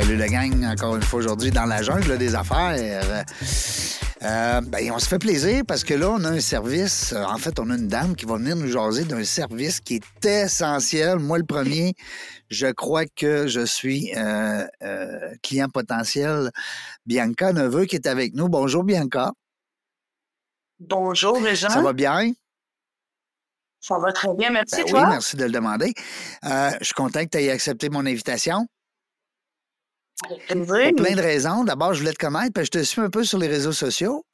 Salut la gang, encore une fois aujourd'hui dans la jungle des affaires. Euh, ben, on se fait plaisir parce que là, on a un service. euh, en fait, on a une dame qui va venir nous jaser d'un service qui est essentiel. Moi, le premier, je crois que je suis euh, euh, client potentiel. Bianca Neveu qui est avec nous. Bonjour, Bianca. Bonjour, Régent. Ça va bien? Ça va très bien, merci, Ben oui, toi? merci de le demander. Je suis content que tu aies accepté mon invitation. Pour plein de raisons. D'abord, je voulais te connaître parce que je te suis un peu sur les réseaux sociaux.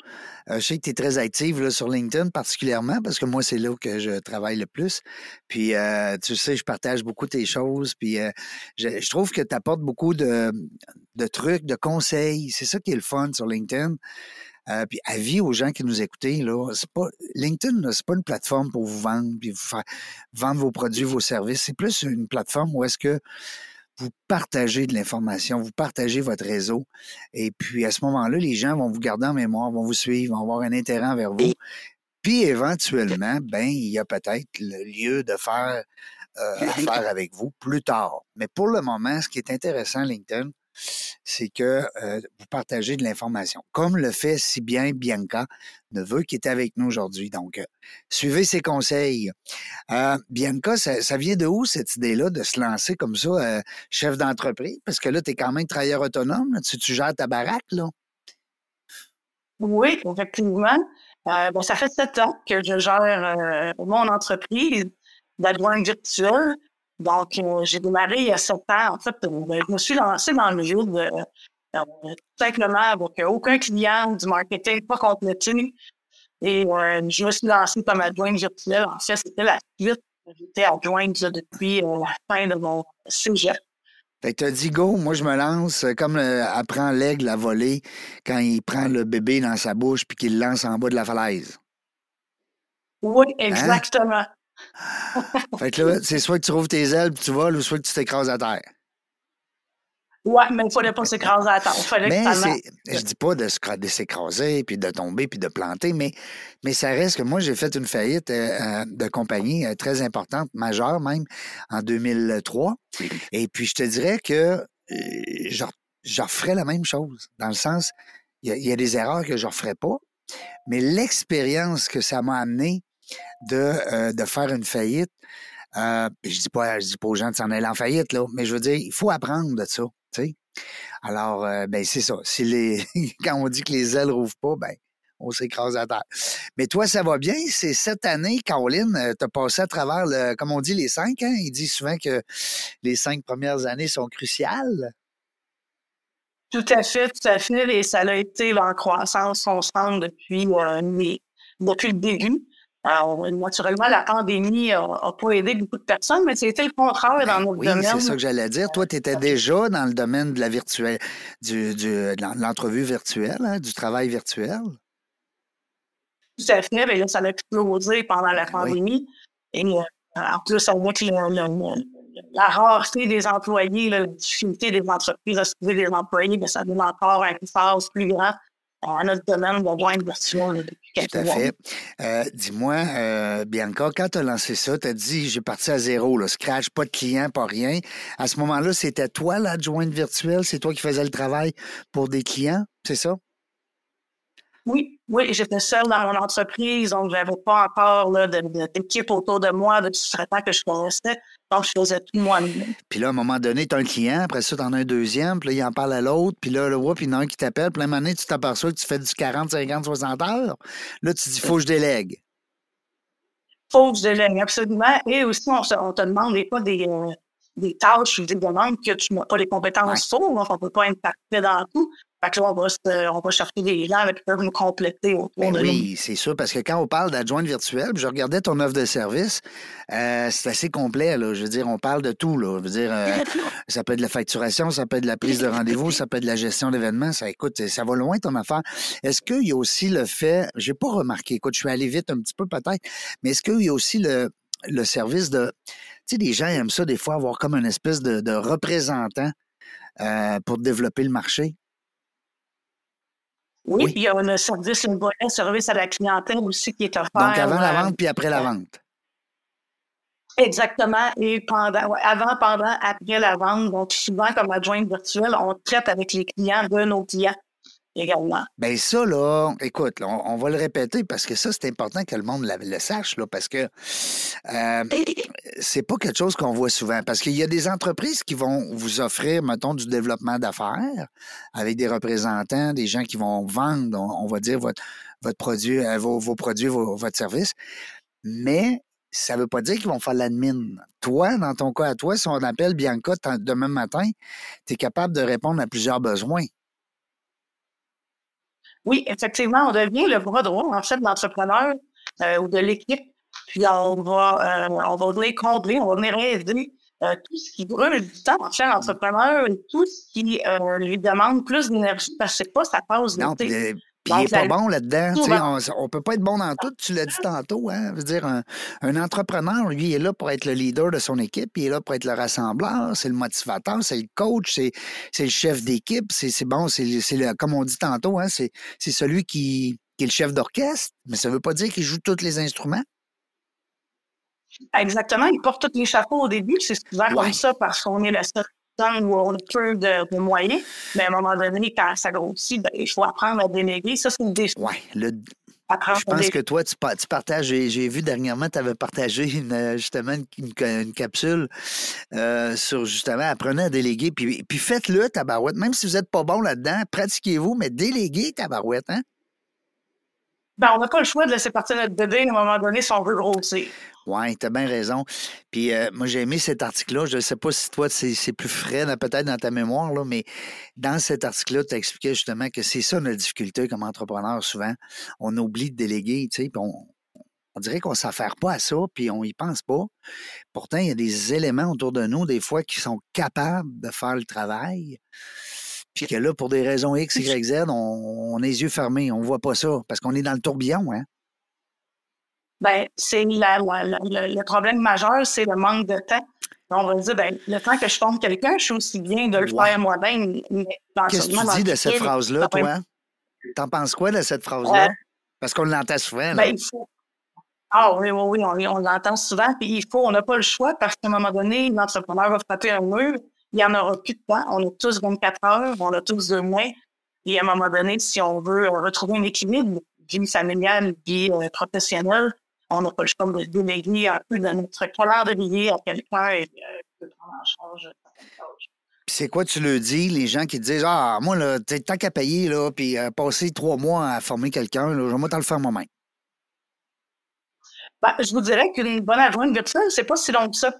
Euh, je sais que tu es très active là, sur LinkedIn particulièrement parce que moi, c'est là que je travaille le plus. Puis, euh, tu sais, je partage beaucoup tes choses. Puis, euh, je, je trouve que tu apportes beaucoup de, de trucs, de conseils. C'est ça qui est le fun sur LinkedIn. Puis, avis aux gens qui nous écoutent, là, c'est pas, LinkedIn, c'est pas une plateforme pour vous vendre, puis vous faire vendre vos produits, vos services. C'est plus une plateforme où est-ce que vous partagez de l'information, vous partagez votre réseau. Et puis, à ce moment-là, les gens vont vous garder en mémoire, vont vous suivre, vont avoir un intérêt envers vous. Puis, éventuellement, ben, il y a peut-être le lieu de faire euh, affaire avec vous plus tard. Mais pour le moment, ce qui est intéressant, LinkedIn, c'est que euh, vous partagez de l'information, comme le fait si bien Bianca Neveu qui est avec nous aujourd'hui. Donc, euh, suivez ses conseils. Euh, Bianca, ça, vient de où cette idée-là de se lancer comme ça, chef d'entreprise? Parce que là, tu es quand même travailleur autonome, là. Tu, tu gères ta baraque, là. Oui, effectivement. Bon, ça fait sept ans que je gère mon entreprise d'adjointe virtuelle. Donc, euh, j'ai démarré il y a sept ans. En fait, euh, ben, je me suis lancé dans le milieu de euh, tout simplement avec euh, aucun client du marketing pas complété. Et je me suis lancé comme adjointe virtuelle. En fait, c'était la suite. J'étais adjointe là, depuis la fin de mon sujet. Fait que t'as dit go, moi je me lance comme apprend l'aigle à voler quand il prend le bébé dans sa bouche puis qu'il le lance en bas de la falaise. Oui, exactement. Fait que là, c'est soit que tu trouves tes ailes puis tu voles ou soit que tu t'écrases à terre. Ouais, mais il fallait pas s'écraser à temps. Il fallait Mais que je dis pas de, se cra- de s'écraser puis de tomber puis de planter, mais, mais ça reste que moi, j'ai fait une faillite euh, euh, de compagnie euh, très importante, majeure même, en 2003. Et puis, je te dirais que euh, je, je referais la même chose, dans le sens, il y, a- il y a des erreurs que je referais pas, mais l'expérience que ça m'a amené de, euh, de faire une faillite, euh, je dis pas, je dis pas aux gens de s'en aller en faillite, là, mais je veux dire, il faut apprendre de ça. Alors, euh, ben c'est ça. Si les, quand on dit que les ailes rouvrent pas, ben on s'écrase à terre. Mais toi, ça va bien? C'est cette année, Caroline, tu as passé à travers, le, comme on dit, les cinq. Hein? Il dit souvent que les cinq premières années sont cruciales. Tout à fait, tout à fait. Et ça a été en croissance constante depuis, euh, depuis le début. Alors, naturellement, la pandémie n'a pas aidé beaucoup de personnes, mais c'était le contraire dans notre Oui, domaine. c'est ça que j'allais dire. Toi, tu étais déjà dans le domaine de la virtuelle, du, du- de l'en- l'entrevue virtuelle, hein, du travail virtuel? Tout à fait. Mais là, ça a explosé pendant la Ben oui. pandémie. Et euh, en plus, le- le- le- la rareté des employés, la difficulté des entreprises à se trouver des employés, ben, ça donne encore un phase plus grand à notre domaine de joindre virtuel là, depuis quelques Tout à fait. Euh, Dis-moi, euh, Bianca, quand tu as lancé ça, tu as dit j'ai parti à zéro, là, scratch, pas de client, pas rien. À ce moment-là, c'était toi l'adjointe virtuelle, c'est toi qui faisais le travail pour des clients, c'est ça? Oui, oui, j'étais seule dans mon entreprise, donc je n'avais pas encore de- de- d'équipe autour de moi, de sous-traitants que je connaissais. Faisais tout. Puis là, à un moment donné, tu as un client, après ça, tu en as un deuxième, puis là, il en parle à l'autre, puis là, le voit, puis il y en a un qui t'appelle, puis la même année, tu t'aperçois que tu fais du 40, 50, 60 heures. Là, tu dis, faut que je délègue. Faut que je délègue, absolument. Et aussi, on, te demande des fois des, euh, des tâches ou des demandes que tu n'as pas les compétences pour. donc on ne peut pas être parfait dans tout. Fait que là, on va, se- on va chercher des gens qui peuvent nous compléter autour Ben de nous. oui, c'est sûr, parce que quand on parle d'adjointe virtuelle, je regardais ton offre de service, euh, c'est assez complet, là. Je veux dire, on parle de tout, là. Je veux dire, euh, ça peut être de la facturation, ça peut être de la prise de rendez-vous, ça peut être de la gestion d'événements. Ça, écoute, ça va loin ton affaire. Est-ce qu'il y a aussi le fait, j'ai pas remarqué, écoute, je suis allé vite un petit peu peut-être, mais est-ce qu'il y a aussi le, le service de. Tu sais, les gens aiment ça des fois avoir comme une espèce de, représentant euh, pour développer le marché? Oui, il y a un service, une un service à la clientèle aussi qui est offert. Donc avant la vente puis après la vente. Exactement. Et pendant, avant, pendant, après la vente. Donc, souvent, comme adjointe virtuelle, on traite avec les clients de nos clients également. Bien, ça, là, écoute, on, va le répéter parce que ça, c'est important que le monde le, sache, là, parce que euh, c'est pas quelque chose qu'on voit souvent. Parce qu'il y a des entreprises qui vont vous offrir, mettons, du développement d'affaires avec des représentants, des gens qui vont vendre, on, va dire, votre, produit, euh, vos, produits, votre service. Mais ça ne veut pas dire qu'ils vont faire l'admin. Toi, dans ton cas à toi, si on appelle Bianca demain matin, tu es capable de répondre à plusieurs besoins. Oui, effectivement, on devient le bras droit, en fait, de l'entrepreneur euh, ou de l'équipe. Puis on va, euh, on va venir combler, on va venir aider euh, tout ce qui brûle du temps en fait l'entrepreneur et tout ce qui lui demande plus d'énergie parce que c'est pas sa passe d'été. Puis il n'est pas bon là-dedans. On ne peut pas être bon dans tout, tu l'as dit tantôt. Hein? Je veux dire, un, entrepreneur, lui, il est là pour être le leader de son équipe, il est là pour être le rassembleur, c'est le motivateur, c'est le coach, c'est, le chef d'équipe, c'est, bon, c'est, comme on dit tantôt, hein, c'est, celui qui, est le chef d'orchestre, mais ça ne veut pas dire qu'il joue tous les instruments. Exactement, il porte tous les chapeaux au début, c'est souvent comme ça parce qu'on est le seul où on a peu de, moyens, mais à un moment donné, quand ça grossit, ben, il faut apprendre à déléguer. Ça, c'est une décision. Oui, je pense que toi, tu, partages, j'ai vu dernièrement, tu avais partagé une, justement une, capsule euh, sur justement apprenez à déléguer. Puis, puis faites-le, tabarouette. Même si vous n'êtes pas bon là-dedans, pratiquez-vous, mais déléguez, tabarouette. Hein? Ben, on n'a pas le choix de laisser partir notre bébé à un moment donné si on veut grossir. Oui, tu as bien raison. Puis euh, moi, j'ai aimé cet article-là. Je ne sais pas si toi, c'est plus frais, peut-être dans ta mémoire, là, mais dans cet article-là, tu expliquais justement que c'est ça notre difficulté comme entrepreneur souvent. On oublie de déléguer, tu sais, puis on, dirait qu'on ne s'affaire pas à ça, puis on y pense pas. Pourtant, il y a des éléments autour de nous, des fois, qui sont capables de faire le travail. Puis que là, pour des raisons X, Y, Z, on, on a les yeux fermés, on ne voit pas ça, parce qu'on est dans le tourbillon, hein? ben, c'est le, problème majeur, c'est le manque de temps. On va dire, ben, le temps que je forme quelqu'un, je suis aussi bien de le faire moi-même. Qu'est-ce que tu dis de cette phrase-là, toi? T'en penses quoi de cette phrase-là? Euh, Parce qu'on l'entend souvent. Ben, il faut... Ah oui, oui, oui, on, l'entend souvent. Puis il faut, on n'a pas le choix parce qu'à un moment donné, l'entrepreneur va frapper un mur, il n'y en aura plus de temps. On a tous 24 heures, on a tous deux mois. Et à un moment donné, si on veut retrouver un équilibre, vie familiale, vie euh, professionnelle, on n'a pas le choix de déléguer un peu de notre colère de billet à quelqu'un et de prendre en charge c'est quoi tu le dis, les gens qui te disent Ah, moi, là, tant qu'à payer, là, puis euh, passer trois mois à former quelqu'un, je vais t'en le faire moi-même. Ben, je vous dirais qu'une bonne adjointe virtuelle, c'est pas si long que ça.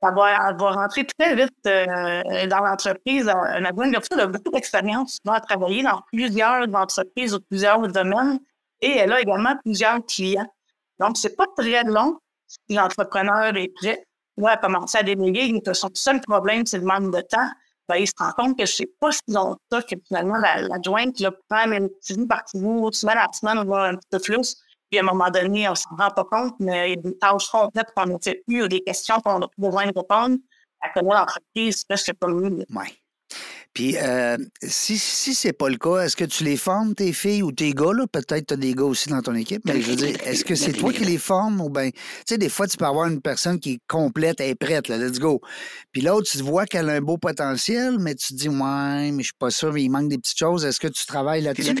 Elle va, rentrer très vite euh, dans l'entreprise. Une adjointe virtuelle a beaucoup d'expérience. Elle a travaillé dans plusieurs entreprises ou plusieurs domaines et elle a également plusieurs clients. Donc, c'est pas très long si l'entrepreneur est prêt à commencer à déléguer. Son seul problème, c'est le manque de temps. Ben, il se rend compte que c'est pas si long que ça que finalement l'adjointe la, prend une petite partie vous, semaine à semaine, voire un petit peu. Puis à un moment donné, on s'en rend pas compte, mais il y a des tâches complètes qu'on n'a fait plus ou des questions qu'on n'a plus besoin de répondre. À connaître l'entreprise presque comme nous. Oui. Puis, euh, si, si c'est pas le cas, est-ce que tu les formes, tes filles ou tes gars? Peut-être tu as des gars aussi dans ton équipe, mais je veux dire, est-ce que c'est toi qui les formes ou bien, tu sais, des fois, tu peux avoir une personne qui est complète, elle est prête, là, let's go. Puis l'autre, tu vois qu'elle a un beau potentiel, mais tu te dis, ouais, mais je suis pas sûr, il manque des petites choses. Est-ce que tu travailles là-dessus?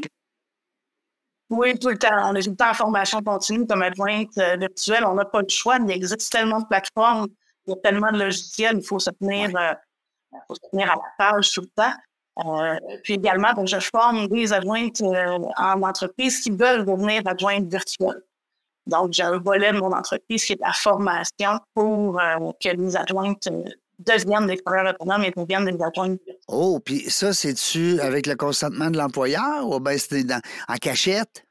Oui, tout le temps. On est tout le temps en formation continue comme adjointe euh, virtuelle. On n'a pas le choix. Il existe tellement de plateformes, il y a tellement de logiciels, il faut se tenir. Euh, faut se tenir à la page tout le temps. Euh, puis également, ben, je forme des adjointes euh, en entreprise qui veulent devenir adjointes virtuelles. Donc, j'ai un volet de mon entreprise qui est la formation pour euh, que les adjointes deviennent des travailleurs autonomes et deviennent des virtuelles. Oh, puis ça, c'est-tu avec le consentement de l'employeur ou bien c'est en cachette?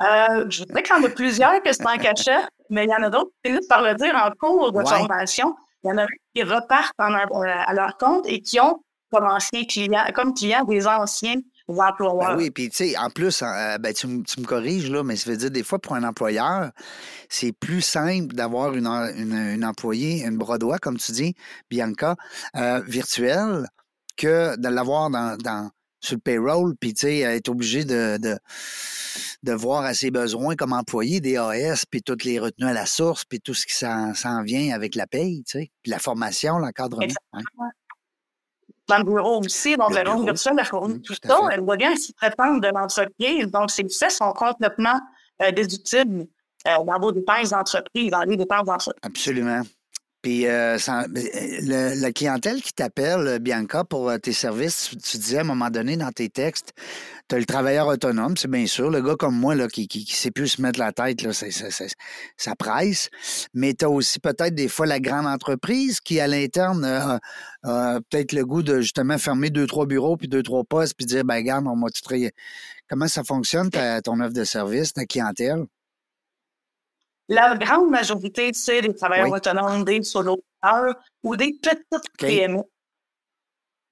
je voudrais qu'il y en a plusieurs que c'est en cachette, mais il y en a d'autres qui finissent par le dire en cours de formation. Il y en a qui repartent euh, à leur compte et qui ont comme anciens clients, comme clients des anciens Ben oui, puis tu sais, en plus, euh, ben, tu, me corriges, là, mais ça veut dire des fois, pour un employeur, c'est plus simple d'avoir une, une, employée, une brodois, comme tu dis, Bianca, euh, virtuelle, que de l'avoir dans, dans, sur le payroll, puis tu sais, être obligé de, de, de, voir à ses besoins comme employé des AS, puis toutes les retenues à la source, puis tout ce qui s'en vient avec la paye, tu sais, puis la formation, l'encadrement. Dans le bureau aussi, dans le bureau virtuel, la mmh, tout ça, elle voit bien s'y prétendre de l'entreprise. Donc, ces faits sont complètement euh, déductibles euh, dans vos dépenses d'entreprise, dans les dépenses d'entreprise. Absolument. Puis euh, la clientèle qui t'appelle, euh, Bianca, pour euh, tes services, tu, disais à un moment donné dans tes textes, tu as le travailleur autonome, c'est bien sûr, le gars comme moi là, qui ne sait plus se mettre la tête, là, ça presse. Mais tu as aussi peut-être des fois la grande entreprise qui, à l'interne, a peut-être le goût de justement fermer deux, trois bureaux, puis deux, trois postes, puis dire, ben regarde, on m'a Comment ça fonctionne, ton offre de service, ta clientèle? La grande majorité, c'est des travailleurs autonomes, des solopreneurs ou des petites PME.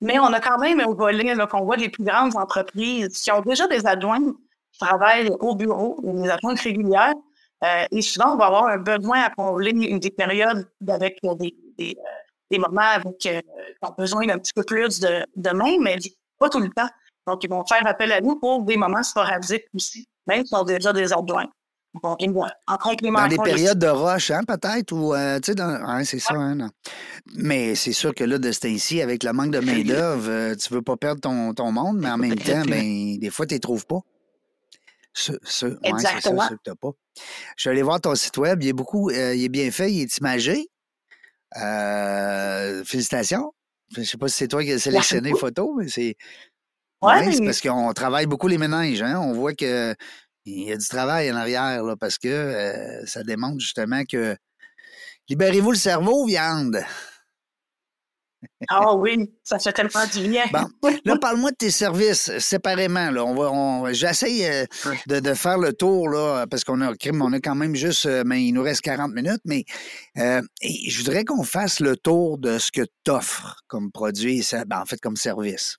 Mais on a quand même un volet qu'on voit des plus grandes entreprises qui ont déjà des adjoints qui travaillent au bureau, des adjoints régulières. Euh, et souvent, on va avoir un besoin à combler des périodes avec des, des, euh, des moments avec, euh, qui ont besoin d'un petit peu plus de, de main, mais pas tout le temps. Donc, ils vont faire appel à nous pour des moments sporadiques aussi, même si on a déjà des adjoints. Bon. Dans des périodes de roche, hein, peut-être, ou, euh, tu sais, dans... c'est ça, hein, Mais c'est sûr que là, de ce temps-ci, avec le manque de main-d'œuvre, euh, tu veux pas perdre ton, ton monde, mais en même temps, ben, des fois, tu les trouves pas. Ce, ce, ouais, Exactement. Ça, que pas. Je suis allé voir ton site web, il est beaucoup, euh, il est bien fait, il est imagé. félicitations. Je sais pas si c'est toi qui as sélectionné les photos, mais c'est. Ouais, c'est parce qu'on travaille beaucoup les ménages. Hein? On voit que il y a du travail en arrière là, parce que euh, ça démontre justement que libérez-vous le cerveau, viande. Ah oui, ça fait tellement du bien. Bon, là, parle-moi de tes services séparément. Là. On va, on, j'essaye euh, de, faire le tour là, parce qu'on a, on a quand même juste, euh, mais il nous reste 40 minutes, mais je voudrais qu'on fasse le tour de ce que tu offres comme produit, ben, en fait comme service.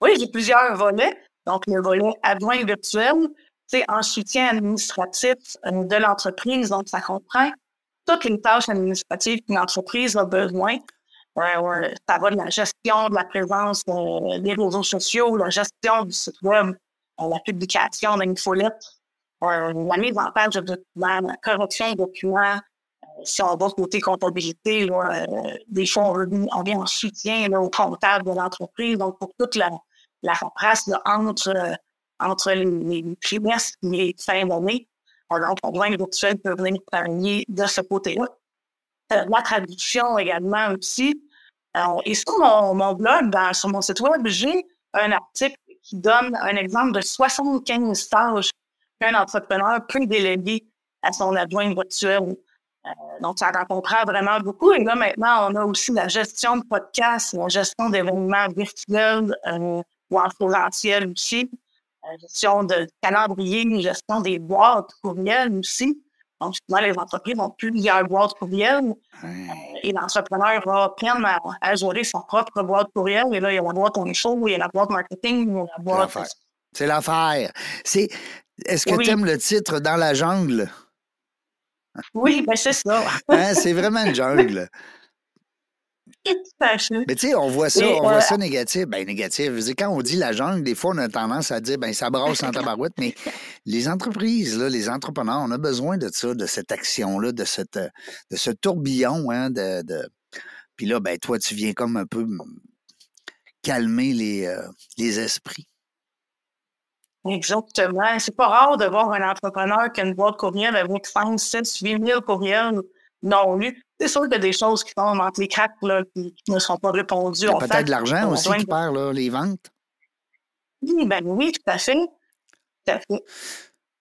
Oui, j'ai plusieurs volets. Donc, le volet adjoint virtuel, c'est en soutien administratif euh, de l'entreprise. Donc, ça comprend toutes les tâches administratives qu'une entreprise a besoin. ça va de la gestion de la présence euh, des réseaux sociaux, la gestion du site web, euh, la publication d'infolettes, la mise en page de documents, la correction de documents. si on va côté comptabilité, des fois, on, vient en soutien au comptable de l'entreprise. Donc, pour toute la, la paperasse entre, euh, entre les, trimestres et les fins d'année. Alors, on voit virtuel peut venir travailler de ce côté-là. Euh, la traduction également aussi. et sur mon, blog, sur mon site web, j'ai un article qui donne un exemple de 75 tâches qu'un entrepreneur peut déléguer à son adjoint virtuel. Euh, donc, ça en comprend vraiment beaucoup. Et là, maintenant, on a aussi la gestion de podcasts, la gestion d'événements virtuels, ou en présentiel aussi. Euh, gestion de calendrier, gestion des boîtes courriels aussi. Donc, souvent, les entreprises ont plusieurs boîtes courriels euh, et l'entrepreneur va prendre à, gérer son propre boîte courriel. Et là, il y a la boîte on il y a la boîte marketing, il y a la boîte. C'est l'affaire. C'est. Est-ce que tu aimes le titre Dans la jungle? Oui, ben c'est ça. Hein, c'est vraiment une jungle. Mais tu sais, on voit ça, on voit ça négatif. Ben, négatif. quand on dit la jungle, des fois, on a tendance à dire, ben, ça brasse en tabarouette, mais les entreprises, là, les entrepreneurs, on a besoin de ça, de cette action-là, de, cette, de ce tourbillon, hein, de, Puis là, ben, toi, tu viens comme un peu calmer les, euh, les esprits. Exactement. C'est pas rare de voir un entrepreneur qui a une boîte courriel avec 5, 7, 8 000 courriels non lus. C'est sûr qu'il y a des choses qui tombent entre les cracks là, qui, ne sont pas répondues. Peut-être de l'argent aussi qui perd, là, les ventes. Oui, ben oui, tout à fait. Tout à fait.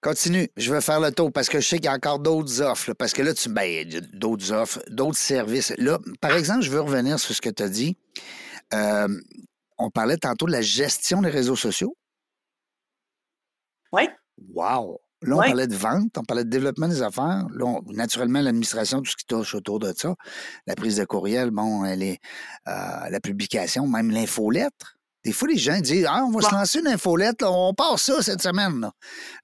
Continue, je vais faire le tour parce que je sais qu'il y a encore d'autres offres. parce que là, tu ben, d'autres offres, d'autres services. Là, par exemple, je veux revenir sur ce que tu as dit. Euh, on parlait tantôt de la gestion des réseaux sociaux. Oui. Wow! Là, on parlait de vente, on parlait de développement des affaires. Là, naturellement, l'administration, tout ce qui touche autour de ça. La prise de courriel, bon, elle est, euh, la publication, même l'infolettre. Des fois, les gens disent Ah, on va se lancer une infolette, là, on part ça cette semaine. Là,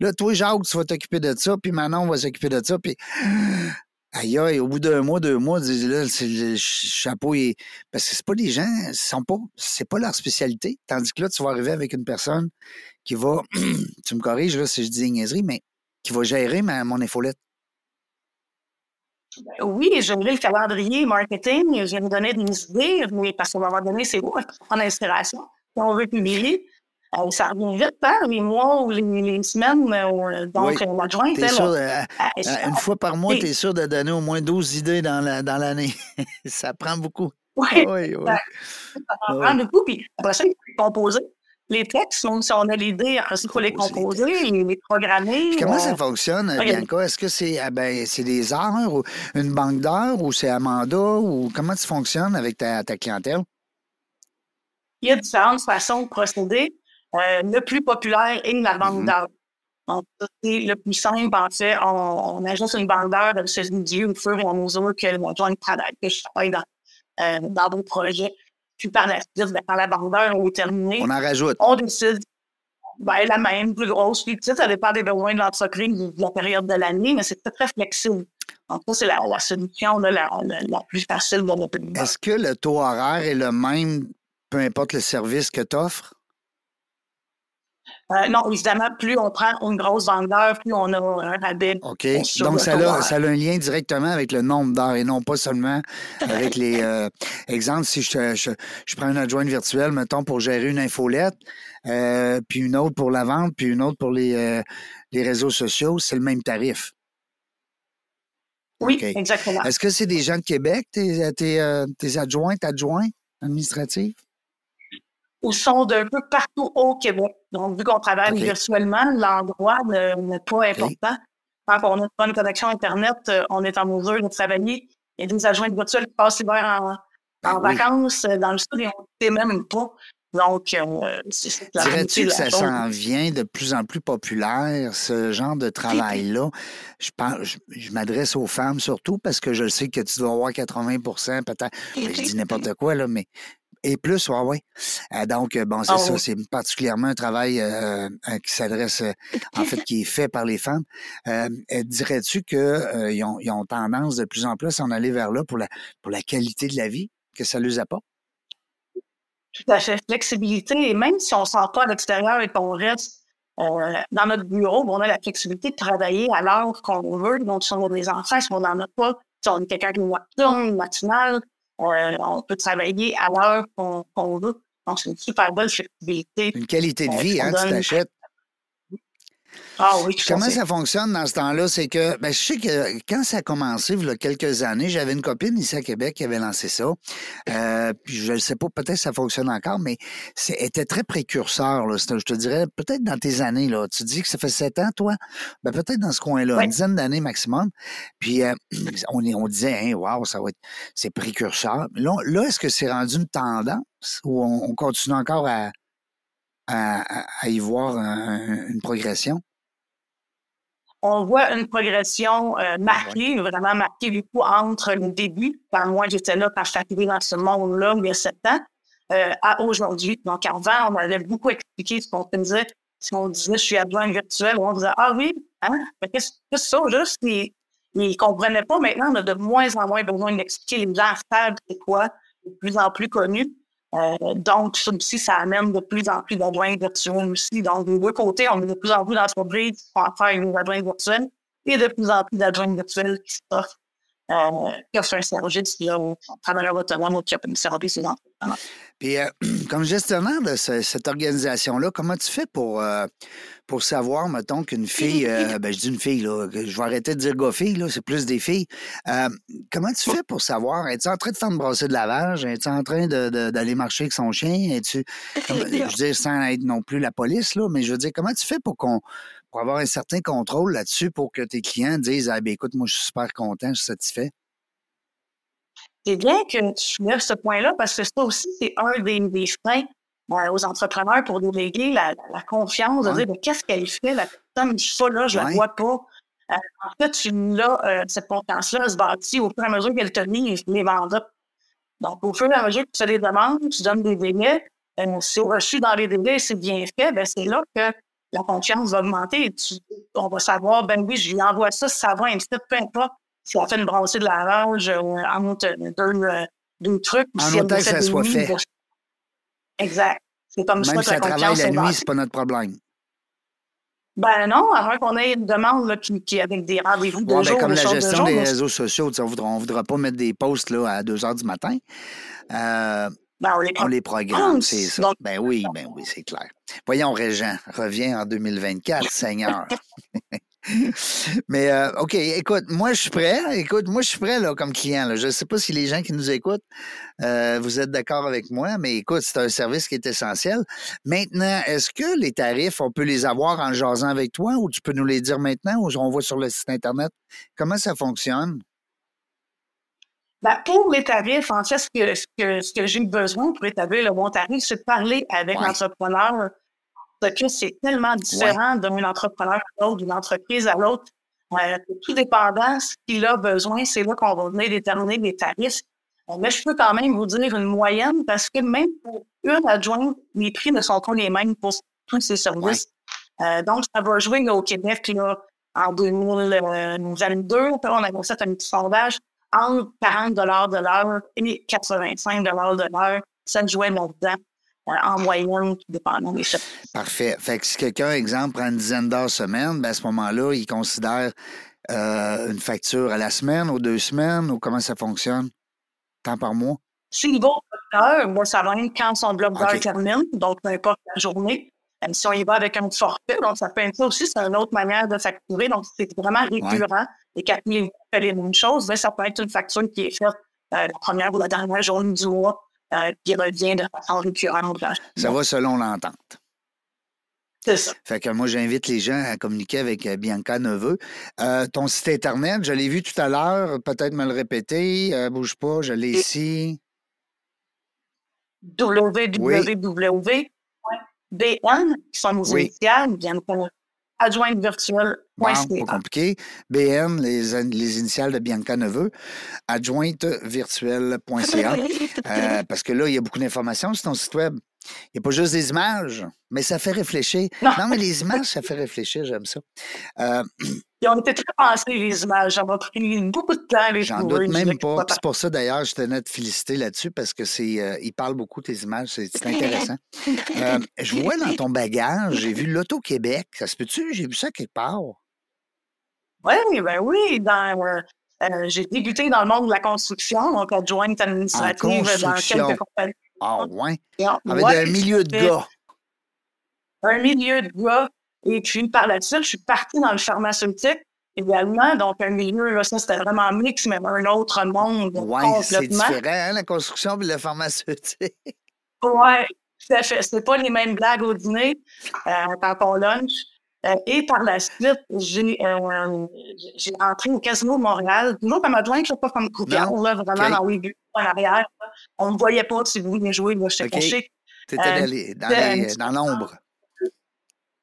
là toi, Jacques, tu vas t'occuper de ça, puis Manon va s'occuper de ça, puis. Aïe, aïe, au bout d'un mois, deux mois, là, c'est le chapeau est. Parce que c'est pas des gens, sont pas, c'est pas leur spécialité. Tandis que là, tu vas arriver avec une personne qui va, tu me corriges là si je dis niaiserie, mais qui va gérer ma, mon infolette. Ben oui, j'aimerais le calendrier marketing, je vais me donner des idées, mais parce qu'à un moment donné, c'est où en inspiration. Si on veut publier, euh, ça revient vite, hein, les mois ou les, semaines. Euh, donc, euh, l'adjointe, elle, une fois par mois, tu es sûr de donner au moins 12 idées dans l'année. ça prend beaucoup. Oui, oui, oui. Ça, prend beaucoup. Puis après ça, il faut composer les textes, si on a l'idée, après il faut les composer, les, les programmer. comment ça fonctionne, Bianca? Est-ce que c'est ah ben, c'est des heures ou une banque d'heures ou c'est Amanda ou comment tu fonctionnes avec ta, ta clientèle? Il y a différentes façons de procéder. Euh, le plus populaire est la banque mm-hmm. d'heures. C'est le plus simple, en fait. On, on ajoute une banque d'heures de ce au fur et à mesure que le joint travaille, que je travaille dans, euh, dans vos projets. Puis par la suite, ben, quand la banque d'heures est terminée, on en rajoute. On décide ben, la même, plus grosse, puis ça dépend des besoins de l'entreprise, de la période de l'année, mais c'est très, très flexible. Donc, ça, c'est la, solution la, la, plus facile de notre Est-ce que le taux horaire est le même, peu importe le service que tu offres? Euh, non, évidemment, plus on prend une grosse vente d'heures, plus on a un rabais. OK. Donc, ça a, ça a, un lien directement avec le nombre d'heures et non pas seulement avec les. Euh, exemples, si je, je, je, prends une adjointe virtuelle, mettons, pour gérer une infolette, euh, puis une autre pour la vente, puis une autre pour les, les réseaux sociaux, c'est le même tarif. Oui, exactement. Est-ce que c'est des gens de Québec, tes, tes, tes adjointes, adjoints administratifs? Ou sont d'un peu partout au Québec. Donc, vu qu'on travaille virtuellement, l'endroit n'est pas important. Quand on a une bonne connexion Internet, euh, on est en mesure de travailler. Il y a des adjoints virtuels qui passent l'hiver en, ben vacances euh, dans le sud et on ne sait même pas. Donc, euh, c'est la Dirais-tu que ça s'en vient de plus en plus populaire, ce genre de travail-là? Je, je, je m'adresse aux femmes surtout parce que je sais que tu dois avoir 80% peut-être. Je dis n'importe quoi, là, mais et plus, oui, oui. Euh, donc, euh, bon, c'est ah ça, c'est particulièrement un travail euh, qui s'adresse, en fait, qui est fait par les femmes. Dirais-tu qu'ils ils ont, ont, tendance de plus en plus à s'en aller vers là pour la, pour la qualité de la vie que ça les apporte? Tout à fait. Flexibilité, et même si on ne sort pas à l'extérieur et qu'on reste dans notre bureau, on a la flexibilité de travailler à l'heure qu'on veut. Donc, si on a des enfants, si on n'en a pas, si on est quelqu'un qui une matinale, euh, on peut travailler à l'heure qu'on veut. Donc, c'est une super belle flexibilité. Une qualité de vie, hein, tu t'achètes. Ah oui, Comment ça fonctionne dans ce temps-là? C'est que, ben, je sais que quand ça a commencé, il y a quelques années, j'avais une copine ici à Québec qui avait lancé ça. Euh, puis je ne sais pas, peut-être que ça fonctionne encore, mais c'était très précurseur. Là. Je te dirais, peut-être dans tes années, là. Tu dis que ça fait sept ans, toi? Ben, peut-être dans ce coin-là, une dizaine d'années maximum. Puis euh, on, on disait, hein, wow, ça va être, c'est précurseur. Là, là est-ce que c'est rendu une tendance ou on, continue encore à, à, y voir une progression? On voit une progression euh, marquée, vraiment marquée du coup entre le début, quand moi j'étais là quand je suis arrivée dans ce monde-là il y a sept ans, euh, à aujourd'hui. Donc avant, on avait beaucoup expliqué ce qu'on faisait. Si on disait je suis adjoint virtuel, on disait Ah oui, hein? Mais qu'est-ce que c'est ça? Juste, ils ne comprenaient pas. Maintenant, on a de moins en moins besoin d'expliquer les gens c'est quoi, de plus en plus connus. Euh, donc, ça aussi, ça amène de plus en plus d'adjoints virtuels aussi. Donc, de deux côtés, on a de plus en plus d'entreprises qui font affaire avec des adjoints virtuels et de plus en plus d'adjoints virtuels qui s'offrent, euh, un service aux entrepreneurs. Puis, euh, comme gestionnaire de cette organisation-là, comment tu fais pour, euh, pour savoir, mettons, qu'une fille, euh, ben, je dis une fille, là, je vais arrêter de dire gars-fille, là, c'est plus des filles. comment tu fais pour savoir? Es-tu en train de faire une brasser de lavage? Es-tu en train d'aller marcher avec son chien? Es-tu, je veux dire, sans être non plus la police, là, mais je veux dire, comment tu fais pour qu'on pour avoir un certain contrôle là-dessus pour que tes clients disent Ah ben écoute, moi je suis super content, je suis satisfait? C'est bien que tu soulèves ce point-là parce que ça aussi, c'est un des, des freins aux entrepreneurs pour déléguer la, la confiance, de dire qu'est-ce qu'elle fait, la personne, je suis pas là, je ne la vois pas. Euh, en fait, tu là, euh, cette confiance-là se bâtit au fur et à mesure qu'elle te lit les mandats. Donc, au fur et à mesure que tu fais des demandes, tu donnes des délais, euh, c'est reçu dans les délais, c'est bien fait, ben c'est là que la confiance va augmenter. on va savoir, ben oui, je lui envoie ça, ça va, ainsi peu importe si on fait une brassée de lavage euh, entre deux, euh, deux trucs. En si autant que ça soit fait. Exact. C'est comme Même ça si ça travaille la nuit, c'est pas notre problème. Ben non, avant qu'on ait une demande là, qui, qui avec des rendez-vous de ouais, jour, ben comme de la gestion de des réseaux sociaux, on ne voudra, on voudra pas mettre des posts là, à 2 heures du matin. Euh, ben, on les, on les programme, c'est ça. Donc, ben oui, ben oui, c'est clair. Voyons, Régent, reviens en 2024, Seigneur. Mais euh, OK, écoute, moi je suis prêt. Écoute, moi je suis prêt là, comme client. Là. Je ne sais pas si les gens qui nous écoutent, euh, vous êtes d'accord avec moi, mais écoute, c'est un service qui est essentiel. Maintenant, est-ce que les tarifs, on peut les avoir en jasant avec toi ou tu peux nous les dire maintenant ou on voit sur le site Internet? Comment ça fonctionne? Ben, pour les tarifs, en fait, ce que, ce que, j'ai besoin pour établir le bon tarif, c'est de parler avec l'entrepreneur parce que c'est tellement différent d'un entrepreneur à l'autre, d'une entreprise à l'autre. Euh, tout dépendant ce qu'il a besoin, c'est là qu'on va venir déterminer les tarifs. Euh, mais je peux quand même vous dire une moyenne parce que même pour une adjointe, les prix ne sont pas les mêmes pour tous ces services. Euh, donc, ça va jouer au Québec là, en 2022. On a fait un petit sondage entre 40 de l'heure et 85 de l'heure. Ça jouait là-dedans en moyenne, dépendant des choses. Parfait. Fait que si quelqu'un, exemple, prend une dizaine d'heures semaine, ben à ce moment-là, il considère euh, une facture à la semaine, ou deux semaines, ou comment ça fonctionne? Temps par mois? S'il va au moi, ça va quand son bloc d'heures termine, donc peu importe la journée. Même si on y va avec un forfait, donc ça peut être ça aussi, c'est une autre manière de facturer. Donc, c'est vraiment récurrent. Et quand il fait les mêmes choses, ben, ça peut être une facture qui est faite euh, la première ou la dernière journée du mois euh, qui revient de façon récurrente. Ça va selon l'entente. C'est ça. Fait que moi, j'invite les gens à communiquer avec euh, Bianca Neveu. Euh, ton site Internet, je l'ai vu tout à l'heure, peut-être me le répéter. bouge pas, je l'ai ici. www.bn, qui sont nos oui. initiales, Bianca adjointe virtuelle. Bon, pas compliqué. BN, les, les, initiales de Bianca Neveu, adjointevirtuelle.ca. euh, parce que là, il y a beaucoup d'informations sur ton site Web. Il n'y a pas juste des images, mais ça fait réfléchir. Non, mais les images, ça fait réfléchir, j'aime ça. Euh, Ils ont été très pensés, les images. Ça m'a pris beaucoup de temps les J'en doute même pas. C'est pour ça, d'ailleurs, je tenais à te féliciter là-dessus parce que c'est, euh, ils parlent beaucoup tes images. C'est, intéressant. euh, je vois dans ton bagage, j'ai vu l'Auto-Québec. Ça se peut-tu? J'ai vu ça quelque part. Oui, ben oui. Dans, euh, euh, j'ai débuté dans le monde de la construction, donc adjointe administrative dans quelques compagnies. Ah, ouais. Avec un milieu de gars. Un milieu de gars. Et puis, par la suite, je suis partie dans le pharmaceutique également. Donc, un milieu, là, ça, c'était vraiment mix, mais un autre monde. Oui, c'est différent, hein, la construction et le pharmaceutique. Oui, tout à fait. C'était pas les mêmes blagues au dîner euh, quand on lunch. Euh, et par la suite, j'ai euh, entré au Casino de Montréal. Toujours comme adjoint, je ne pas comme coupé, là, vraiment dans les buts, en arrière. On ne me voyait pas si vous venez jouer, moi, je okay. caché. Tu étais dans, dans l'ombre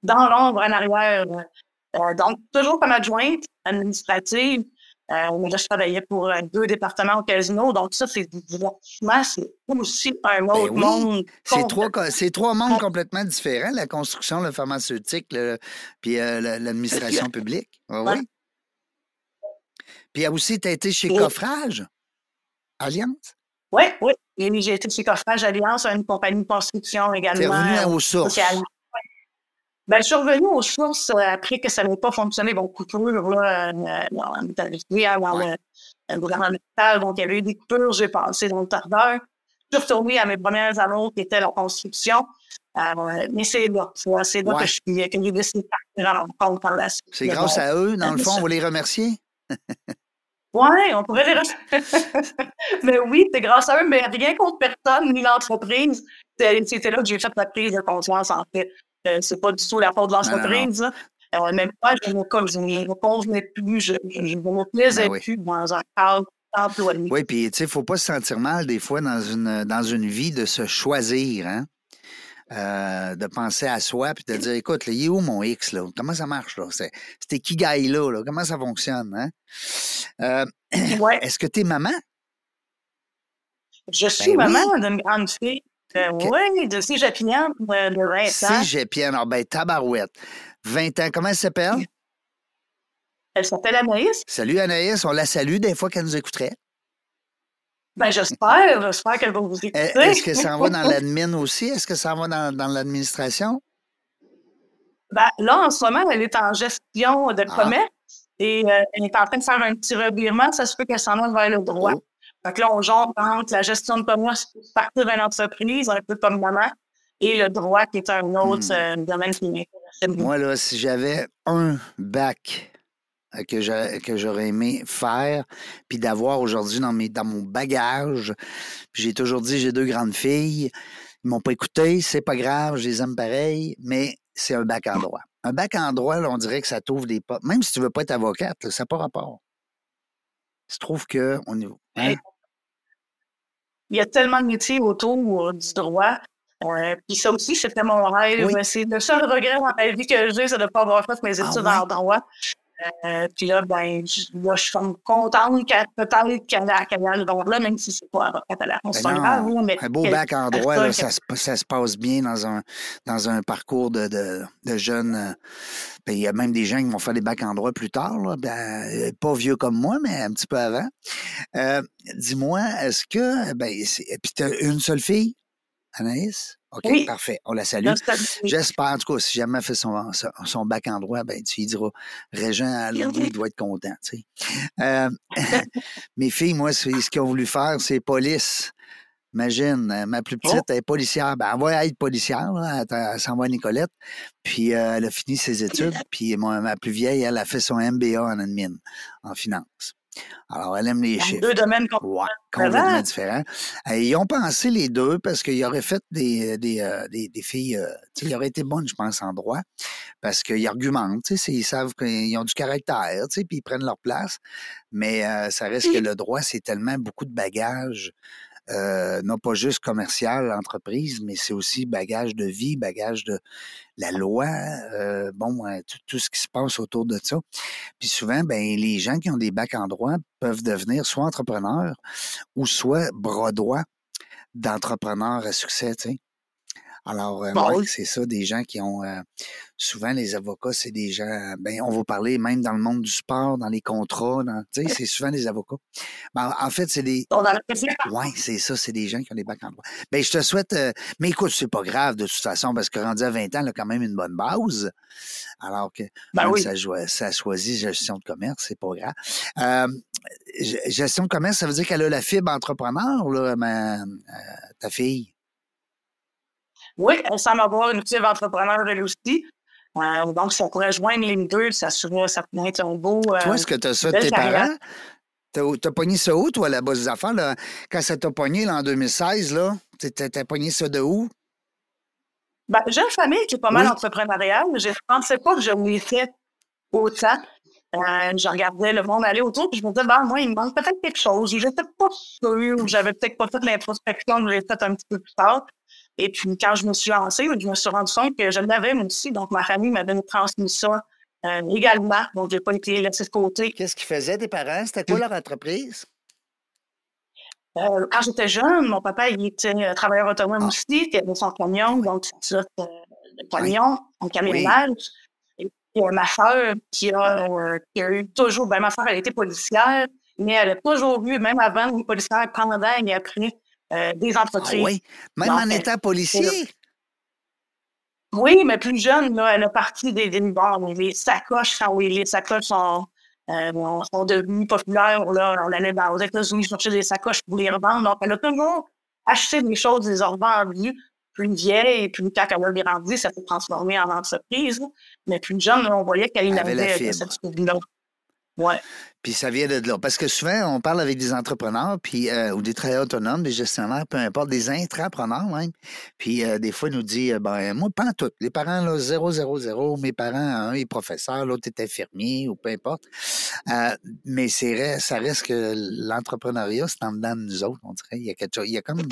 dans l'ombre en arrière. Euh, donc, toujours comme adjointe administrative. Euh, je travaillais pour euh, deux départements au casino. Donc, ça, c'est du divertissement. C'est aussi un ben autre monde. C'est trois, trois mondes complètement différents, la construction, le pharmaceutique, le, puis l'administration publique. oui. Puis aussi, tu as été chez Coffrage, Alliance? Oui, oui. J'ai été chez Coffrage Alliance, une compagnie de construction également. Tu es revenu aux sources. Ben, je suis revenue aux sources euh, après que ça n'avait pas fonctionné. Bon, coupure, là, euh, on est arrivé à avoir ouais. le, gouvernemental, donc il y avait eu des coupures, j'ai passé dans le tardeur. Je suis retournée à mes premières annonces qui étaient la construction. Euh, mais c'est là, c'est là ouais. que je suis, que j'ai décidé de partir en compte par la suite. C'est grâce bon, à eux, dans le fond, on va les remercier? Oui, on pourrait les remercier. mais oui, c'est grâce à eux, mais rien contre personne ni l'entreprise. C'était là que j'ai fait la prise de conscience, en fait. Euh, c'est pas du tout la faute de l'entreprise. Euh, même pas, je ne me convenais plus, je ne me plaisais ben plus dans un cadre employé. Oui, puis tu sais, il ne faut pas se sentir mal des fois dans une, dans une vie de se choisir, hein? Euh, de penser à soi puis de dire écoute, là, il est où mon X là? Comment ça marche là? C'était qui gagne là, là? Comment ça fonctionne? Hein? Euh, ouais. Est-ce que tu es maman? Je suis ben maman oui. d'une grande fille. Euh, oui, de Cégepienne euh, de 20 ans. Cégepienne, ah ben tabarouette. 20 ans, comment elle s'appelle? Elle s'appelle Anaïs. Salut Anaïs, on la salue des fois qu'elle nous écouterait. Ben, j'espère, j'espère qu'elle va vous écouter. Est-ce que ça en va dans l'admin aussi? Est-ce que ça en va dans, dans l'administration? Ben, là, en ce moment, elle est en gestion de ah. commerce et euh, elle est en train de faire un petit revirement. Ça se peut qu'elle s'en aille vers le droit. Oh. Fait que là, on jongle entre la gestion de pour partir d'une entreprise, un peu comme maman, et le droit qui est un autre hmm. euh, domaine qui m'intéresse. Moi, là, si j'avais un bac euh, que j'aurais aimé faire, puis d'avoir aujourd'hui dans, dans mon bagage. J'ai toujours dit, j'ai deux grandes filles. Ils m'ont pas écouté, c'est pas grave, je les aime pareil, mais c'est un bac en droit. Un bac en droit, on dirait que ça t'ouvre des portes. Même si tu veux pas être avocate, ça n'a pas rapport. Je trouve que on est. Hein? Il y a tellement de métiers autour du droit. puis ça aussi, c'était mon rêve. C'est le seul regret dans ma vie que j'ai, c'est de ne pas avoir fait mes ah études en droit. Euh, puis là, ben, je, là, je suis contente qu'elle peut-être qu'elle a donc là, même si c'est pas à la ben mais Un beau bac en droit, là, ça, se, ça, se passe bien dans un, dans un parcours de, de, de jeunes. Euh, ben, il y a même des gens qui vont faire des bacs en droit plus tard, là, ben, euh, pas vieux comme moi, mais un petit peu avant. Euh, Dis-moi, est-ce que. Ben, puis tu as une seule fille, Anaïs? OK, parfait. On la salue. J'espère, en tout cas, si jamais elle fait son, son, bac en droit, ben, tu lui diras, Régent, il doit être content, tu sais. Euh, mes filles, moi, ce qu'ils ont voulu faire, c'est police. Imagine, euh, ma plus oh! petite, elle est policière. Ben, elle va être policière, elle, s'en va à Nicolette. Puis, euh, elle a fini ses études. Puis, ma plus vieille, elle a fait son MBA en admin, en finance. Alors, elle aime les chiffres. Deux domaines complètement différents. Euh, ils ont pensé les deux parce qu'ils auraient fait des, des, euh, des, des filles, euh, ils auraient été bonnes, je pense, en droit, parce qu'ils argumentent, ils savent qu'ils ont du caractère, puis ils prennent leur place. Mais ça reste que le droit, c'est tellement beaucoup de bagages euh, non pas juste commercial, entreprise, mais c'est aussi bagage de vie, bagage de la loi, euh, bon, euh, tout, ce qui se passe autour de ça. Puis souvent, ben, les gens qui ont des bacs en droit peuvent devenir soit entrepreneurs ou soit bras droit d'entrepreneurs à succès. Alors, euh, bah c'est ça, des gens qui ont euh, souvent les avocats, c'est des gens, ben, on va parler même dans le monde du sport, dans les contrats, tu sais, c'est souvent des avocats. Ben, en fait, c'est des. Oui, c'est ça, c'est des gens qui ont des bacs en droit. Ben, je te souhaite, euh, mais écoute, c'est pas grave de toute façon, parce que rendu à 20 ans, elle a quand même une bonne base. Alors que ben oui. ça, ça choisit gestion de commerce, c'est pas grave. gestion de commerce, ça veut dire qu'elle a la fibre entrepreneur, là, ta fille? Oui, elle semble avoir une fibre entrepreneur elle aussi. Euh, donc, ça pourrait joindre les deux, ça, serait, ça pourrait être un beau. Euh, toi, est-ce que tu as ça de tes parents? T'as pogné ça où, toi, là-bas, des affaires? Là? Quand ça t'a pogné là, en 2016, là, t'as pogné ça de où? Ben, j'ai une famille qui est pas mal entrepreneuriale. Je ne pensais pas que je m'y fait autant. Euh, je regardais le monde aller autour, puis je me disais, ben, moi, il me manque peut-être quelque chose. J'étais pas sûre, j'avais peut-être pas fait l'introspection que j'ai faite un petit peu plus tard. Et puis, quand je me suis lancée, je me suis rendu compte que je l'avais, moi aussi. Donc, ma famille m'avait transmis ça euh, également. Donc, je n'ai pas été laissée de côté. Qu'est-ce qu'ils faisaient, tes parents? C'était quoi leur entreprise? Euh, quand j'étais jeune, mon papa, il était euh, travailleur autonome ah. aussi, il avait son camion, donc c'est ça, le camion, son camionnage. Et puis, ma soeur, qui a, qui a eu toujours, ben, ma soeur, elle était policière, mais elle a toujours eu, même avant, une policière pendant et après, euh, des ah entreprises. oui, même en état policier? Oui, mais plus jeune, là, elle a parti des, des les sacoches, quand oui, les sacoches sont, euh, sont devenues populaires. Là, on allait aux États-Unis chercher des sacoches pour les revendre. Donc, elle a toujours acheté des choses, des revendues plus vieilles, et puis quand elle a grandi, ça s'est transformé en entreprise. Mais plus jeune, on voyait qu'elle avait, cette là Ouais. Puis ça vient de là. Parce que souvent, on parle avec des entrepreneurs puis, euh, ou des travailleurs autonomes, des gestionnaires, peu importe, des intrapreneurs même. Puis euh, des fois, ils nous disent euh, ben, moi, pas tout. Les parents, là, 0, 0, 0. Mes parents, un est professeur, l'autre est infirmier ou peu importe. mais c'est ça reste que l'entrepreneuriat, c'est en dedans de nous autres, on dirait. Il y a quelque chose. Il y a comme.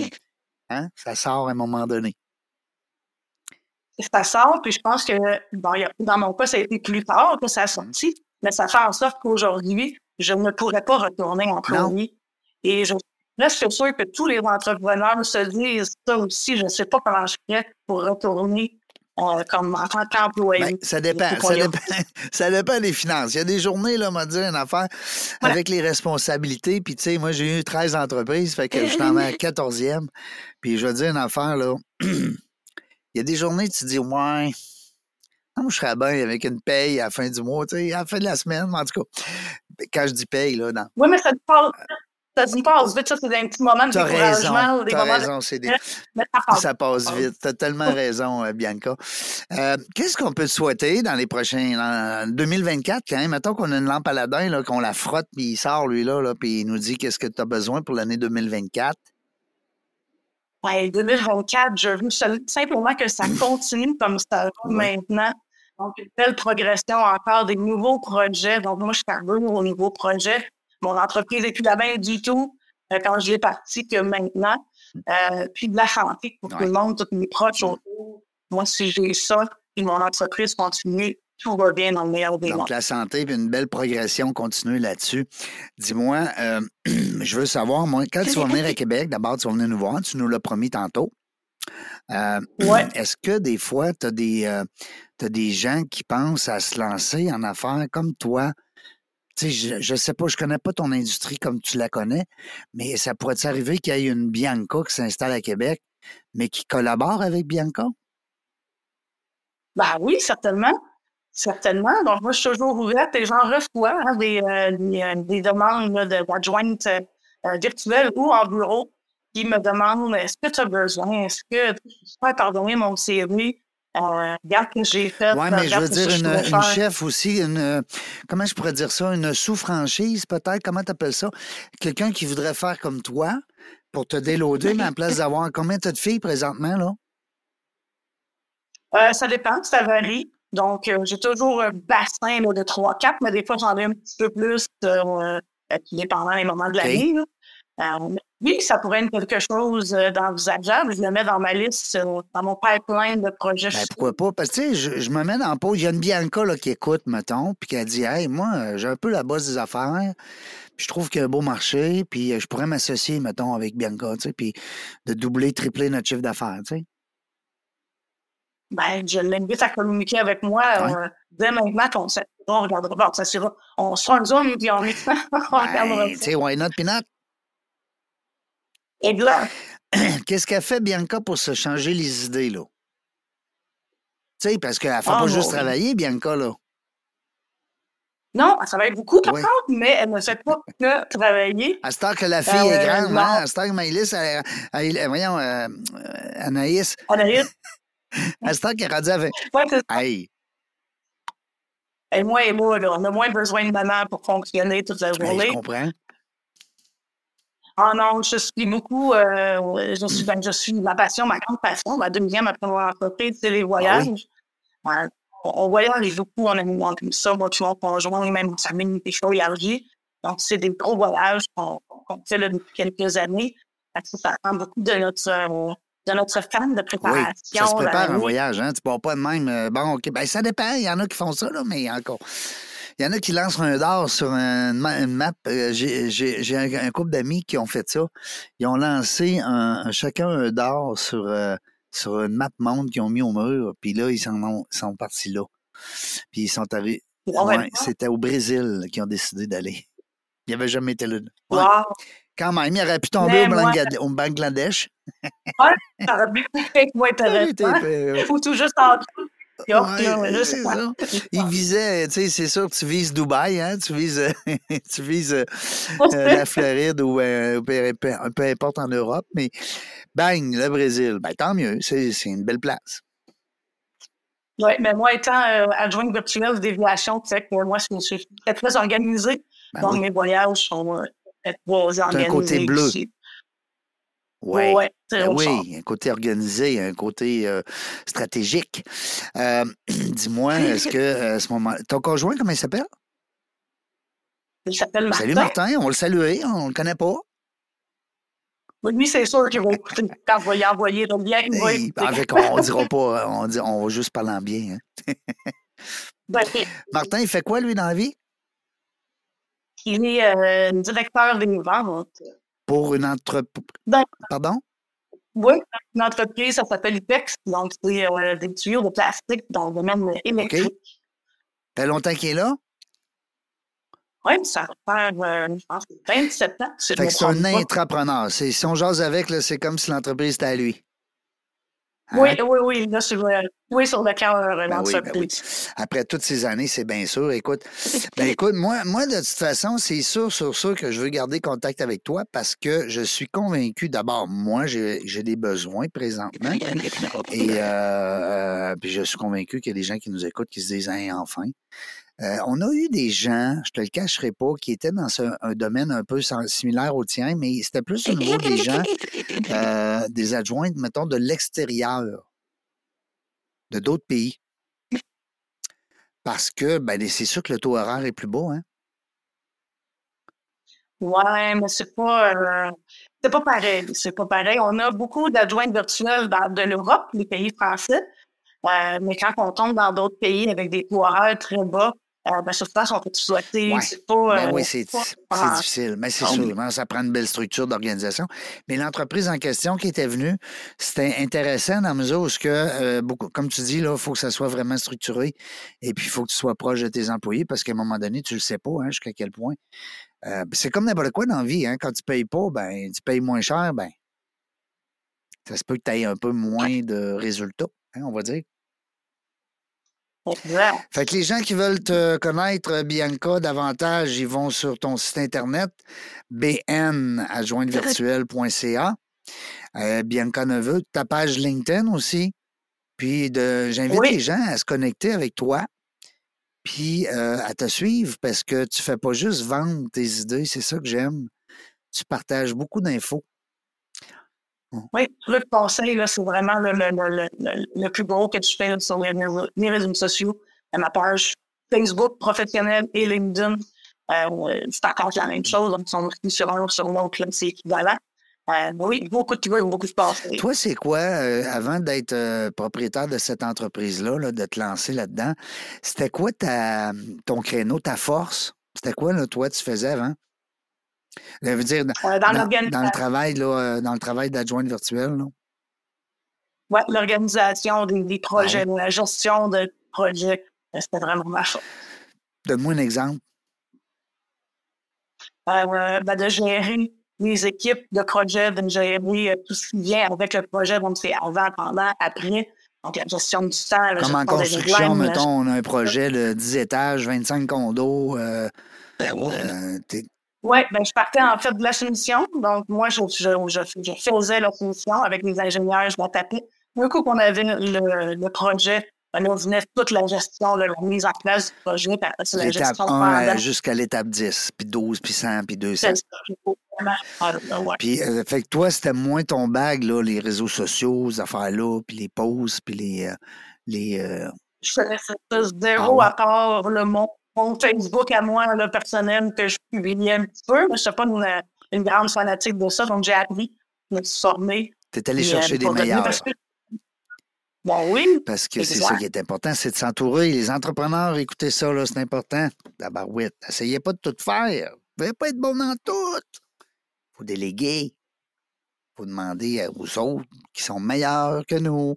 Hein, ça sort à un moment donné. Ça sort, puis je pense que, bon, dans mon cas, ça a été plus tard que ça a mmh. sorti mais ça fait en sorte qu'aujourd'hui, je ne pourrais pas retourner en employé. Et je Là, je suis sûr que tous les entrepreneurs se disent ça aussi. Je ne sais pas comment je ferais pour retourner euh, comme en tant qu'employé. Ben, ça, dépend, ça, dépend, ça dépend des finances. Il y a des journées, là, on m'a dit une affaire avec les responsabilités. Puis, tu sais, moi, j'ai eu 13 entreprises, fait que je suis en 14e. Puis, je veux dire une affaire, là. Il y a des journées, tu te dis, ouais, moi, je serais bien avec une paye à la fin du mois, tu sais, à la fin de la semaine, en tout cas. Quand je dis paye, là, non. Oui, mais ça te parle. Ça se passe vite, ça, c'est un petit moment de découragement. Raison, des moments raison, c'est des... ça passe. vite. Tu as tellement raison, euh, Bianca. Euh, Qu'est-ce qu'on peut te souhaiter dans les prochains... En 2024, quand même, mettons qu'on a une lampe à là, qu'on la frotte, puis il sort, lui, là, là puis il nous dit qu'est-ce que tu as besoin pour l'année 2024. Ouais, 2024, je veux simplement que ça continue comme ça maintenant. Donc, une belle progression encore, des nouveaux projets. Donc, moi, je suis arrivée au nouveau projet mon entreprise n'est plus la même du tout euh, quand je l'ai partie que maintenant. Euh, puis de la santé pour tout le monde, tous mes proches autour. Moi, si j'ai ça, puis mon entreprise continue, tout va bien dans le meilleur des Donc, la santé, puis une belle progression continue là-dessus. Dis-moi, euh, je veux savoir, moi, quand tu vas venir à Québec, d'abord, tu vas venir nous voir, tu nous l'as promis tantôt. Ouais. Est-ce que des fois, tu as, as, des gens qui pensent à se lancer en affaires comme toi, je ne sais pas, je connais pas ton industrie comme tu la connais, mais ça pourrait arriver qu'il y ait une Bianca qui s'installe à Québec, mais qui collabore avec Bianca? Ben oui, certainement. Certainement. Donc, moi, je suis toujours ouverte et j'en reçois hein, des, euh, euh, des, demandes d'adjointes euh, virtuelles ou en bureau qui me demandent est-ce que tu as besoin, est-ce que tu peux pardonner mon CV? Euh, regarde que j'ai fait. Oui, mais je veux dire, une, chef aussi, une, comment je pourrais dire ça, une sous-franchise peut-être, comment tu appelles ça? Quelqu'un qui voudrait faire comme toi pour te déloader, mais en place d'avoir combien tu as de filles présentement, là? Euh, ça dépend, ça varie. Donc, euh, j'ai toujours un bassin de 3-4, mais des fois, j'en ai un petit peu plus, dépendant des moments de l'année. Euh, oui, ça pourrait être quelque chose euh, d'envisageable. Je le mets dans ma liste, euh, dans mon pipeline de projets. Ben, pourquoi pas? Parce que, tu sais, je, me mets dans le pause. Il y a une Bianca là, qui écoute, mettons, puis qui a dit Hey, moi, j'ai un peu la base des affaires. Puis je trouve qu'il y a un beau marché, puis je pourrais m'associer, mettons, avec Bianca, tu sais, puis de doubler, tripler notre chiffre d'affaires, tu sais. Ben, je l'invite à communiquer avec moi dès maintenant qu'on on regardera, ça sera, on sera un zoom, puis on, on regardera. Tu sais, why not, pinot? Qu'est-ce qu'elle fait, Bianca, pour se changer les idées, là? Tu sais, parce qu'elle ne fait pas ah, juste travailler, Bianca, là. Non, elle travaille beaucoup, par contre, mais elle ne fait pas que travailler. À ce temps que la fille est euh, grande, hein? À ce temps que Maïlis, elle, elle, voyons, euh, Anaïs. Anaïs. à ce temps qu'elle est rendue avec. Ouais, hey. Et moi et moi, on a moins besoin de maman pour fonctionner toute la journée. je comprends. Ah non, je suis beaucoup, euh, je suis, ben, je suis ma passion, ma grande passion, ma deuxième après mon entreprise, c'est les ah voyages. Ouais, on, voyage beaucoup en amour comme ça, moi, tu vois, conjoint, même en famille, des choses élargies. Donc, c'est des gros voyages qu'on fait là, depuis quelques années. Ça prend beaucoup de notre, euh, de notre fan de préparation. Oui, ça se prépare un voyage, hein? Tu ne pars pas de même. Euh, bon, OK, ben ça dépend. Il y en a qui font ça, là, mais encore. Il y en a qui lancent un dard sur une, map. Euh, j'ai un, couple d'amis qui ont fait ça. Ils ont lancé un, chacun un dard sur, euh, sur une map monde qu'ils ont mis au mur. Puis là, ils sont, sont partis là. Puis ils sont arrivés. C'était au Brésil qu'ils ont décidé d'aller. Ils n'avaient jamais été là. Quand même, il aurait pu tomber au, Bangladesh. ouais, ça aurait pu être moins intéressant. Ou tout juste il visait, tu sais, c'est sûr que tu vises Dubaï, hein? Tu vises, tu vises euh, euh, la Floride ou euh, peu, importe en Europe, mais bang, le Brésil. Ben, tant mieux, c'est une belle place. Oui, mais moi, étant adjointe virtuelle de déviation, tu sais moi, je suis très organisée. Ben donc, mes voyages sont très organisés. un côté bleu. Ouais. Ben oui, un côté organisé, un côté euh, stratégique. Euh, dis-moi, est-ce que euh, à ce moment. Ton conjoint, comment il s'appelle? Il s'appelle Martin. Salut Martin, on le salue, on le connaît pas. Lui, c'est sûr qu'il va y envoyer le lien. Oui, on ne dira pas, on, dit, on va juste parler en bien. Hein. Ben, Martin, il fait quoi, lui, dans la vie? Il est directeur des ventes Pour une entreprise. Ben, Pardon? Oui, une entreprise, ça s'appelle IPEX, donc c'est euh, des tuyaux de plastique dans le domaine électrique. Ça fait longtemps qu'il est là? Oui, ça va faire, euh, je pense, 27 ans. Fait que c'est un intrapreneur. C'est- Si on jase avec, c'est comme si l'entreprise était à lui. Hein? Oui, oui, oui, là, sur, euh, oui, sur le cœur de Ben oui, ben oui. Après toutes ces années, c'est bien sûr. Écoute, ben écoute, moi, moi, de toute façon, c'est sûr, sur ça que je veux garder contact avec toi parce que je suis convaincu, d'abord, moi, j'ai j'ai des besoins présentement. Et euh, euh, puis je suis convaincu qu'il y a des gens qui nous écoutent qui se disent Hein, enfin. Euh, on a eu des gens, je te le cacherai pas, qui étaient dans un domaine un peu similaire au tien, mais c'était plus au niveau des gens, euh, des adjointes, mettons, de l'extérieur, de d'autres pays. Parce que, ben, c'est sûr que le taux horaire est plus bas, hein? Ouais, mais c'est pas, euh, pas pareil. C'est pas pareil. On a beaucoup d'adjointes virtuelles dans, de l'Europe, les pays français. Mais quand on tombe dans d'autres pays avec des taux horaires très bas, euh, ben, sur place, on peut exploiter. Ouais. C'est pas. Ben euh, oui, c'est pas- c'est ah, difficile. Mais c'est Ah oui. sûr, ça prend une belle structure d'organisation. Mais l'entreprise en question qui était venue, c'était intéressant dans la mesure où, que, euh, beaucoup, comme tu dis, il faut que ça soit vraiment structuré. Et puis, il faut que tu sois proche de tes employés parce qu'à un moment donné, tu le sais pas hein, jusqu'à quel point. Euh, c'est comme n'importe quoi dans la vie. Hein, quand tu payes pas, ben, tu payes moins cher, ben, ça se peut que tu aies un peu moins de résultats, hein, on va dire. Exact. Fait que les gens qui veulent te connaître, euh, Bianca, davantage, ils vont sur ton site internet, bnadjointevirtuelle.ca. Euh, Bianca Neveu, ta page LinkedIn aussi. Puis j'invite Oui. les gens à se connecter avec toi, puis euh, à te suivre parce que tu fais pas juste vendre tes idées, c'est ça que j'aime. Tu partages beaucoup d'infos. Oui, le conseil, là, c'est vraiment le, le, le, le, plus gros que tu fais sur les, réseaux- les réseaux sociaux. À ma page Facebook professionnelle et LinkedIn, euh, c'est encore la même chose. Si on est sur un ou sur l'autre, c'est équivalent. Euh, oui, beaucoup de trucs, beaucoup de conseils. Toi, c'est quoi, euh, avant d'être euh, propriétaire de cette entreprise-là, là, de te lancer là-dedans, c'était quoi ta, ton créneau, ta force? C'était quoi, là, toi, tu faisais avant? Je veux dire, dans, Euh, dans dans- dans l'organisation. le travail, là, euh, dans le travail d'adjointe virtuelle. Ouais, l'organisation des, des projets, la gestion de projets, c'était vraiment ma chose. Donne-moi un exemple. Euh, ben, de gérer les équipes de projets, de gérer euh, tout ce qui vient avec le projet, donc c'est avant, pendant, après. Donc la gestion du temps, Comme en construction, mettons, on a un projet de 10 étages, 25 condos. euh, euh, t'es- Oui, ben, je partais en fait de la soumission. Donc, moi, je, je, je, je faisais la soumission avec les ingénieurs, je la tapais. Un coup qu'on avait le, le projet, ben, on venait toute la gestion, la mise en place du projet, puis après, c'est la gestion 1 pendant. jusqu'à l'étape 10, puis 12, puis 100, puis 200. C'est ça, il faut vraiment faire ça, ouais. Puis, euh, fait que toi, c'était moins ton bag, là, les réseaux sociaux, ces affaires-là, puis les posts, puis les. euh, les euh, Je connaissais ça zéro Ah ouais. à part le, mon, mon Facebook à moi, personnel, que je publiais un petit peu, mais je ne suis pas une, une grande fanatique de ça, donc j'ai appris, je me suis formée. T'es allé puis, chercher euh, des meilleurs. parce que- Bon, oui, Parce que c'est ça qui est important, c'est de s'entourer. Les entrepreneurs, écoutez ça, là, c'est important. D'abord, oui, essayez pas de tout faire. Vous pouvez pas être bon dans tout. faut déléguer. faut demander aux autres qui sont meilleurs que nous.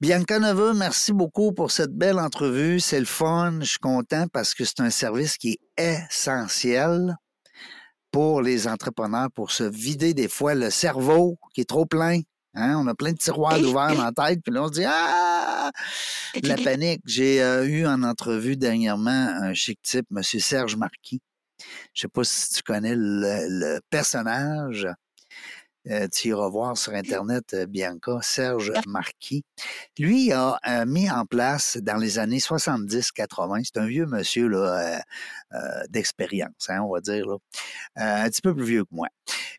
Bianca Neveu, merci beaucoup pour cette belle entrevue. C'est le fun. Je suis content parce que c'est un service qui est essentiel pour les entrepreneurs pour se vider des fois le cerveau qui est trop plein. Hein, on a plein de tiroirs ouverts dans la tête, puis là, on se dit Ah! La panique. J'ai euh, eu en entrevue dernièrement un chic type, M. Serge Marquis. Je sais pas si tu connais le, le personnage. Euh, tu iras voir sur Internet, euh, Bianca, Serge Marquis. Lui a euh, mis en place dans les années 70-80, c'est un vieux monsieur là, d'expérience, hein, on va dire, là, un petit peu plus vieux que moi.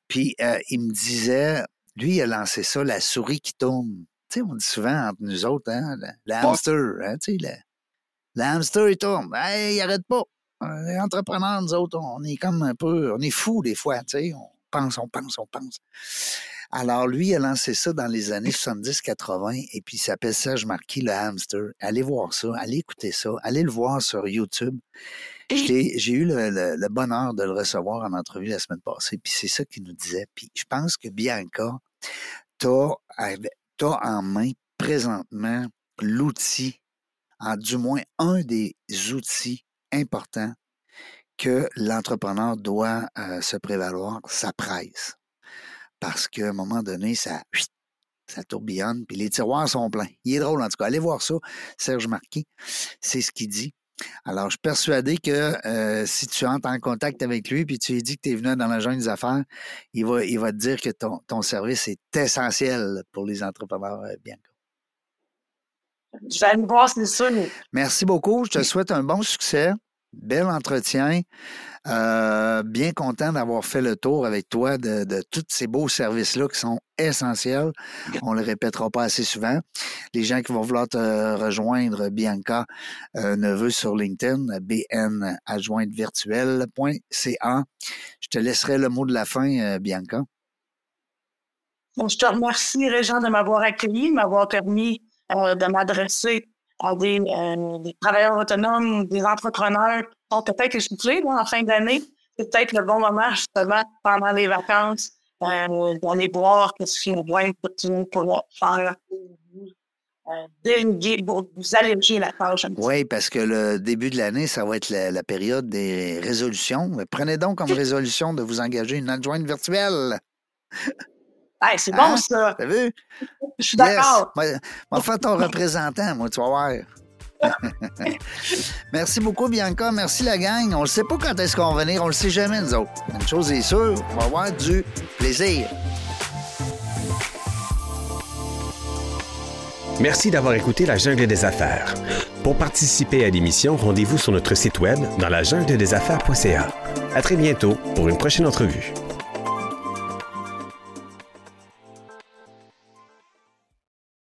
Puis il me disait, lui, il a lancé ça, la souris qui tourne. Tu sais, on dit souvent entre nous autres, hein, le, le hamster, hein, tu sais, le, le hamster, il tourne. Hey, il arrête pas. Les entrepreneurs, nous autres, on est comme un peu, on est fous des fois, tu sais, on pense, on pense, on pense. Alors, lui, il a lancé ça dans les années 70-80 et puis il s'appelle Serge Marquis, le hamster. Allez voir ça, allez écouter ça, allez le voir sur YouTube. J'ai eu le, bonheur de le recevoir en entrevue la semaine passée, puis c'est ça qu'il nous disait. Puis je pense que Bianca, tu as, en main présentement l'outil, en du moins un des outils importants que l'entrepreneur doit euh, se prévaloir, sa presse. Parce qu'à un moment donné, ça, ça tourbillonne, puis les tiroirs sont pleins. Il est drôle, en tout cas. Allez voir ça, Serge Marquis, c'est ce qu'il dit. Alors, je suis persuadé que euh, si tu entres en contact avec lui puis tu lui dis que tu es venu dans la jungle des affaires, il va, il va te dire que ton, ton service est essentiel pour les entrepreneurs, euh, Bianca. Je vais aller voir, c'est. Merci beaucoup. Je te souhaite un bon succès. Bel entretien. Euh, bien content d'avoir fait le tour avec toi de, de tous ces beaux services-là qui sont essentiels. On ne le répétera pas assez souvent. Les gens qui vont vouloir te rejoindre, Bianca euh, Neveu sur LinkedIn, bnadjointevirtuelle.ca. Je te laisserai le mot de la fin, euh, Bianca. je te remercie, Régent, de m'avoir accueilli, de m'avoir permis euh, de m'adresser des, euh, des, travailleurs autonomes, des entrepreneurs qui sont peut-être essoufflés en fin d'année. C'est peut-être le bon moment, justement, pendant les vacances, euh, d'aller voir qu'est-ce qu'ils vont pour faire pour vous alléger la tâche. Oui, parce que le début de l'année, ça va être la, période des résolutions. Prenez donc comme résolution de vous engager une adjointe virtuelle. c'est bon, hein? ça. T'as vu? Je suis d'accord. Yes. Moi, faire ton représentant, moi, tu vas voir. Merci beaucoup, Bianca. Merci, la gang. On ne sait pas quand est-ce qu'on va venir. On ne le sait jamais, nous autres. Une chose est sûre, on va avoir du plaisir. Merci d'avoir écouté La Jungle des Affaires. Pour participer à l'émission, rendez-vous sur notre site web dans la jungle des affaires.ca. À très bientôt pour une prochaine entrevue.